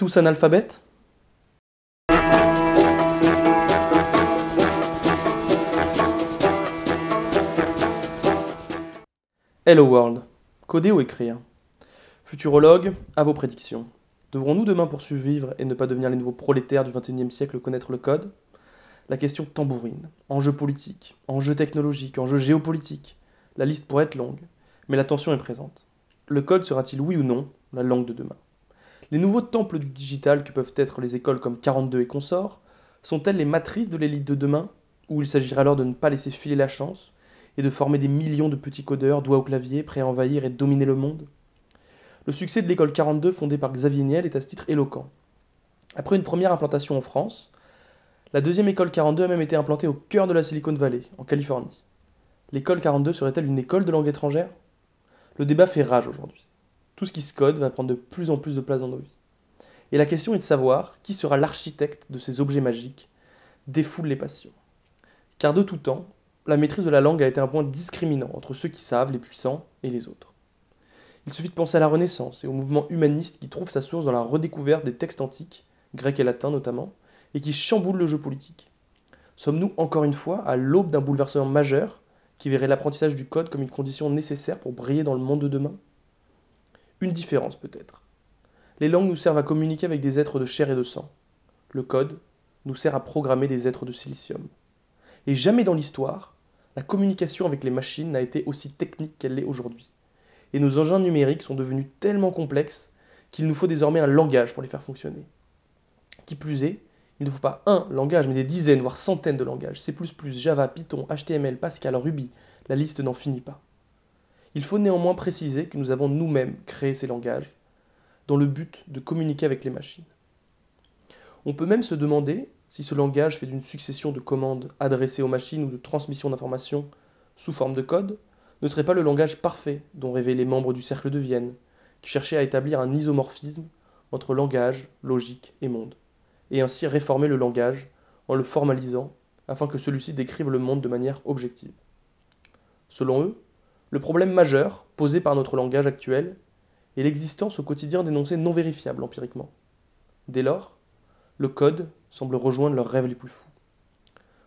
Tous analphabètes? Hello World. Coder ou écrire? Futurologue, à vos prédictions. Devrons-nous demain poursuivre et ne pas devenir les nouveaux prolétaires du XXIe siècle connaître le code? La question tambourine. Enjeux politiques, enjeux technologiques, enjeux géopolitiques. La liste pourrait être longue, mais la tension est présente. Le code sera-t-il oui ou non la langue de demain? Les nouveaux temples du digital que peuvent être les écoles comme 42 et consorts sont-elles les matrices de l'élite de demain, où il s'agirait alors de ne pas laisser filer la chance et de former des millions de petits codeurs, doigts au clavier, prêts à envahir et dominer le monde? Le succès de l'école 42 fondée par Xavier Niel est à ce titre éloquent. Après une première implantation en France, la deuxième école 42 a même été implantée au cœur de la Silicon Valley, en Californie. L'école 42 serait-elle une école de langue étrangère? Le débat fait rage aujourd'hui. Tout ce qui se code va prendre de plus en plus de place dans nos vies. Et la question est de savoir qui sera l'architecte de ces objets magiques, défoule les passions. Car de tout temps, la maîtrise de la langue a été un point discriminant entre ceux qui savent, les puissants, et les autres. Il suffit de penser à la Renaissance et au mouvement humaniste qui trouve sa source dans la redécouverte des textes antiques, grecs et latins notamment, et qui chamboule le jeu politique. Sommes-nous encore une fois à l'aube d'un bouleversement majeur qui verrait l'apprentissage du code comme une condition nécessaire pour briller dans le monde de demain? Une différence peut-être. Les langues nous servent à communiquer avec des êtres de chair et de sang. Le code nous sert à programmer des êtres de silicium. Et jamais dans l'histoire, la communication avec les machines n'a été aussi technique qu'elle l'est aujourd'hui. Et nos engins numériques sont devenus tellement complexes qu'il nous faut désormais un langage pour les faire fonctionner. Qui plus est, il ne faut pas un langage, mais des dizaines, voire centaines de langages. C++, Java, Python, HTML, Pascal, Ruby, la liste n'en finit pas. Il faut néanmoins préciser que nous avons nous-mêmes créé ces langages, dans le but de communiquer avec les machines. On peut même se demander si ce langage fait d'une succession de commandes adressées aux machines ou de transmission d'informations sous forme de code, ne serait pas le langage parfait dont rêvaient les membres du Cercle de Vienne, qui cherchaient à établir un isomorphisme entre langage, logique et monde, et ainsi réformer le langage en le formalisant afin que celui-ci décrive le monde de manière objective. Selon eux, le problème majeur posé par notre langage actuel est l'existence au quotidien d'énoncés non vérifiables empiriquement. Dès lors, le code semble rejoindre leurs rêves les plus fous.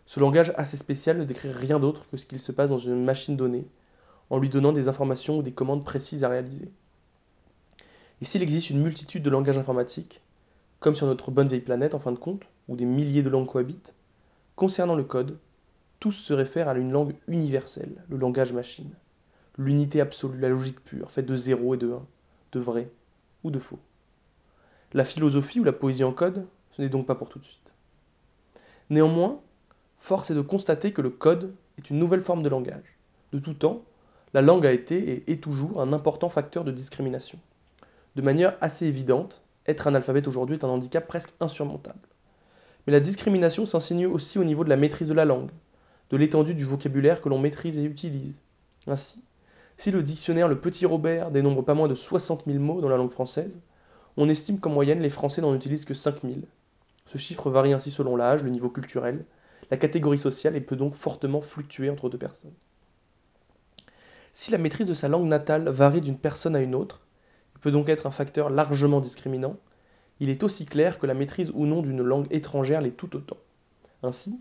Ce langage assez spécial ne décrit rien d'autre que ce qu'il se passe dans une machine donnée, en lui donnant des informations ou des commandes précises à réaliser. Et s'il existe une multitude de langages informatiques, comme sur notre bonne vieille planète en fin de compte, où des milliers de langues cohabitent, concernant le code, tous se réfèrent à une langue universelle, le langage machine, l'unité absolue, la logique pure, faite de 0 et de 1, de vrai ou de faux. La philosophie ou la poésie en code ce n'est donc pas pour tout de suite. Néanmoins, force est de constater que le code est une nouvelle forme de langage. De tout temps, la langue a été et est toujours un important facteur de discrimination. De manière assez évidente, être analphabète aujourd'hui est un handicap presque insurmontable. Mais la discrimination s'insinue aussi au niveau de la maîtrise de la langue, de l'étendue du vocabulaire que l'on maîtrise et utilise. Ainsi, si le dictionnaire Le Petit Robert dénombre pas moins de 60 000 mots dans la langue française, on estime qu'en moyenne les Français n'en utilisent que 5 000. Ce chiffre varie ainsi selon l'âge, le niveau culturel, la catégorie sociale et peut donc fortement fluctuer entre deux personnes. Si la maîtrise de sa langue natale varie d'une personne à une autre, et peut donc être un facteur largement discriminant, il est aussi clair que la maîtrise ou non d'une langue étrangère l'est tout autant. Ainsi,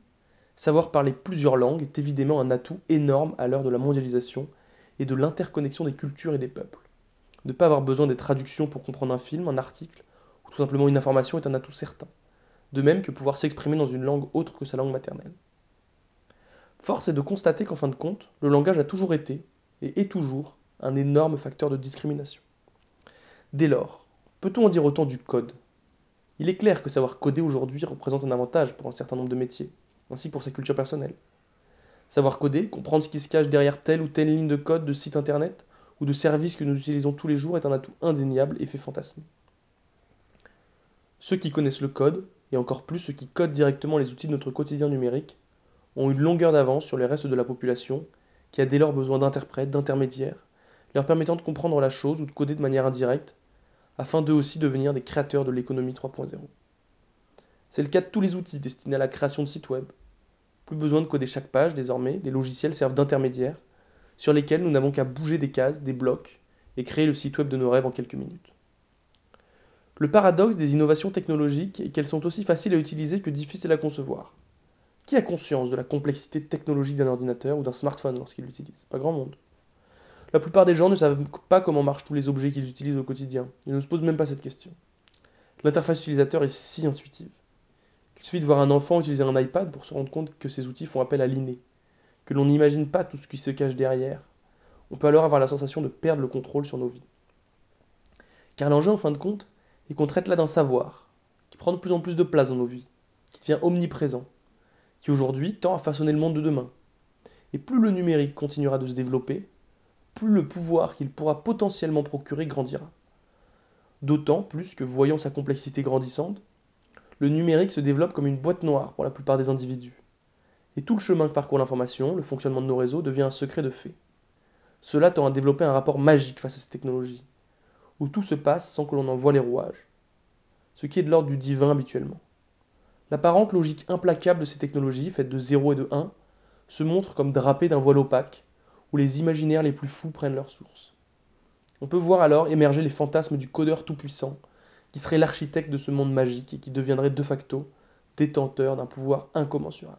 savoir parler plusieurs langues est évidemment un atout énorme à l'heure de la mondialisation et de l'interconnexion des cultures et des peuples. Ne pas avoir besoin des traductions pour comprendre un film, un article, ou tout simplement une information est un atout certain de même que pouvoir s'exprimer dans une langue autre que sa langue maternelle. Force est de constater qu'en fin de compte, le langage a toujours été, et est toujours, un énorme facteur de discrimination. Dès lors, peut-on en dire autant du code? Il est clair que savoir coder aujourd'hui représente un avantage pour un certain nombre de métiers, ainsi que pour sa culture personnelle. Savoir coder, comprendre ce qui se cache derrière telle ou telle ligne de code de site internet ou de service que nous utilisons tous les jours est un atout indéniable et fait fantasmer. Ceux qui connaissent le code et encore plus ceux qui codent directement les outils de notre quotidien numérique, ont une longueur d'avance sur le reste de la population, qui a dès lors besoin d'interprètes, d'intermédiaires, leur permettant de comprendre la chose ou de coder de manière indirecte, afin d'eux aussi devenir des créateurs de l'économie 3.0. C'est le cas de tous les outils destinés à la création de sites web. Plus besoin de coder chaque page désormais, les logiciels servent d'intermédiaires, sur lesquels nous n'avons qu'à bouger des cases, des blocs, et créer le site web de nos rêves en quelques minutes. Le paradoxe des innovations technologiques est qu'elles sont aussi faciles à utiliser que difficiles à concevoir. Qui a conscience de la complexité technologique d'un ordinateur ou d'un smartphone lorsqu'il l'utilise? Pas grand monde. La plupart des gens ne savent pas comment marchent tous les objets qu'ils utilisent au quotidien. Ils ne se posent même pas cette question. L'interface utilisateur est si intuitive. Il suffit de voir un enfant utiliser un iPad pour se rendre compte que ces outils font appel à l'inné, que l'on n'imagine pas tout ce qui se cache derrière. On peut alors avoir la sensation de perdre le contrôle sur nos vies. Car l'enjeu, en fin de compte, est qu'on traite là d'un savoir, qui prend de plus en plus de place dans nos vies, qui devient omniprésent, qui aujourd'hui tend à façonner le monde de demain. Et plus le numérique continuera de se développer, plus le pouvoir qu'il pourra potentiellement procurer grandira. D'autant plus que, voyant sa complexité grandissante, le numérique se développe comme une boîte noire pour la plupart des individus. Et tout le chemin que parcourt l'information, le fonctionnement de nos réseaux, devient un secret de fait. Cela tend à développer un rapport magique face à ces technologies, où tout se passe sans que l'on en voie les rouages, ce qui est de l'ordre du divin habituellement. L'apparente logique implacable de ces technologies, faites de 0 et de 1, se montre comme drapée d'un voile opaque, où les imaginaires les plus fous prennent leur source. On peut voir alors émerger les fantasmes du codeur tout-puissant, qui serait l'architecte de ce monde magique et qui deviendrait de facto détenteur d'un pouvoir incommensurable.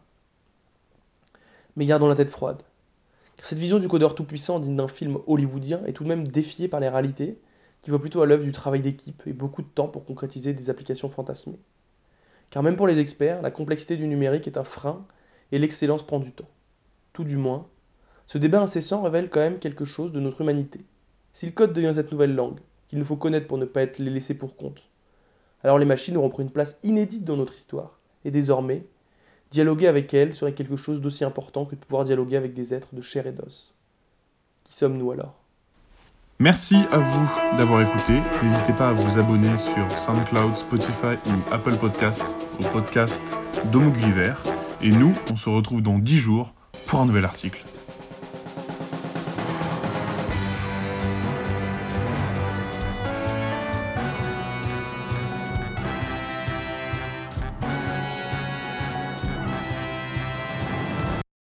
Mais gardons la tête froide, car cette vision du codeur tout-puissant digne d'un film hollywoodien est tout de même défiée par les réalités, qui voient plutôt à l'œuvre du travail d'équipe et beaucoup de temps pour concrétiser des applications fantasmées. Car même pour les experts, la complexité du numérique est un frein et l'excellence prend du temps. Tout du moins, ce débat incessant révèle quand même quelque chose de notre humanité. Si le code devient cette nouvelle langue, qu'il nous faut connaître pour ne pas être les laissés pour compte, alors les machines auront pris une place inédite dans notre histoire, et désormais, dialoguer avec elles serait quelque chose d'aussi important que de pouvoir dialoguer avec des êtres de chair et d'os. Qui sommes-nous alors? Merci à vous d'avoir écouté. N'hésitez pas à vous abonner sur SoundCloud, Spotify ou Apple Podcast au podcast d'Homo Et nous, on se retrouve dans 10 jours pour un nouvel article.